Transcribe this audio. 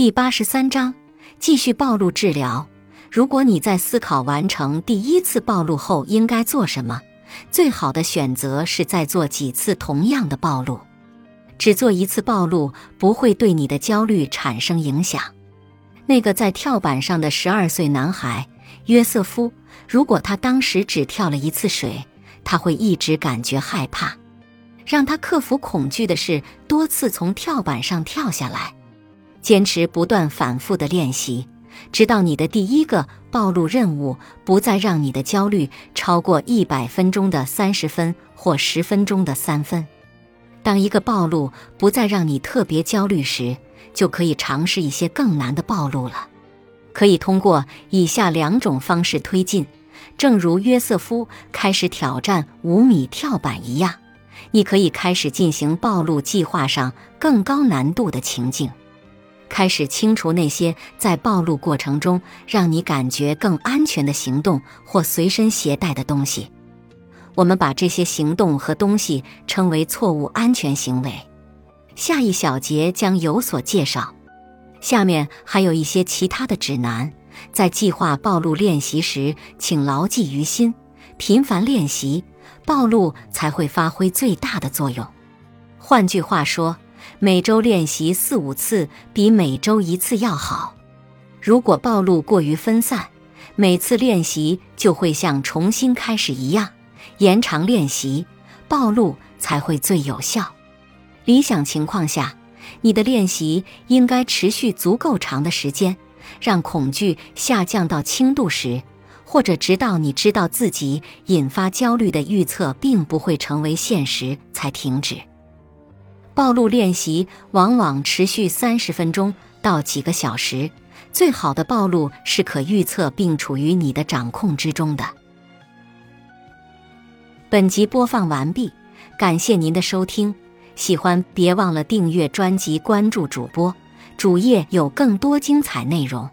第八十三章，继续暴露治疗。如果你在思考完成第一次暴露后应该做什么，最好的选择是再做几次同样的暴露。只做一次暴露不会对你的焦虑产生影响。那个在跳板上的十二岁男孩约瑟夫，如果他当时只跳了一次水，他会一直感觉害怕。让他克服恐惧的是多次从跳板上跳下来。坚持不断反复的练习，直到你的第一个暴露任务不再让你的焦虑超过一百分钟的三十分或十分钟的三分。当一个暴露不再让你特别焦虑时，就可以尝试一些更难的暴露了。可以通过以下两种方式推进，正如约瑟夫开始挑战五米跳板一样，你可以开始进行暴露计划上更高难度的情境。开始清除那些在暴露过程中让你感觉更安全的行动或随身携带的东西。我们把这些行动和东西称为错误安全行为。下一小节将有所介绍。下面还有一些其他的指南。在计划暴露练习时，请牢记于心：频繁练习，暴露才会发挥最大的作用。换句话说。每周练习四五次比每周一次要好。如果暴露过于分散，每次练习就会像重新开始一样。延长练习，暴露才会最有效。理想情况下，你的练习应该持续足够长的时间，让恐惧下降到轻度时，或者直到你知道自己引发焦虑的预测并不会成为现实才停止。暴露练习往往持续三十分钟到几个小时。最好的暴露是可预测并处于你的掌控之中的。本集播放完毕，感谢您的收听。喜欢别忘了订阅专辑、关注主播，主页有更多精彩内容。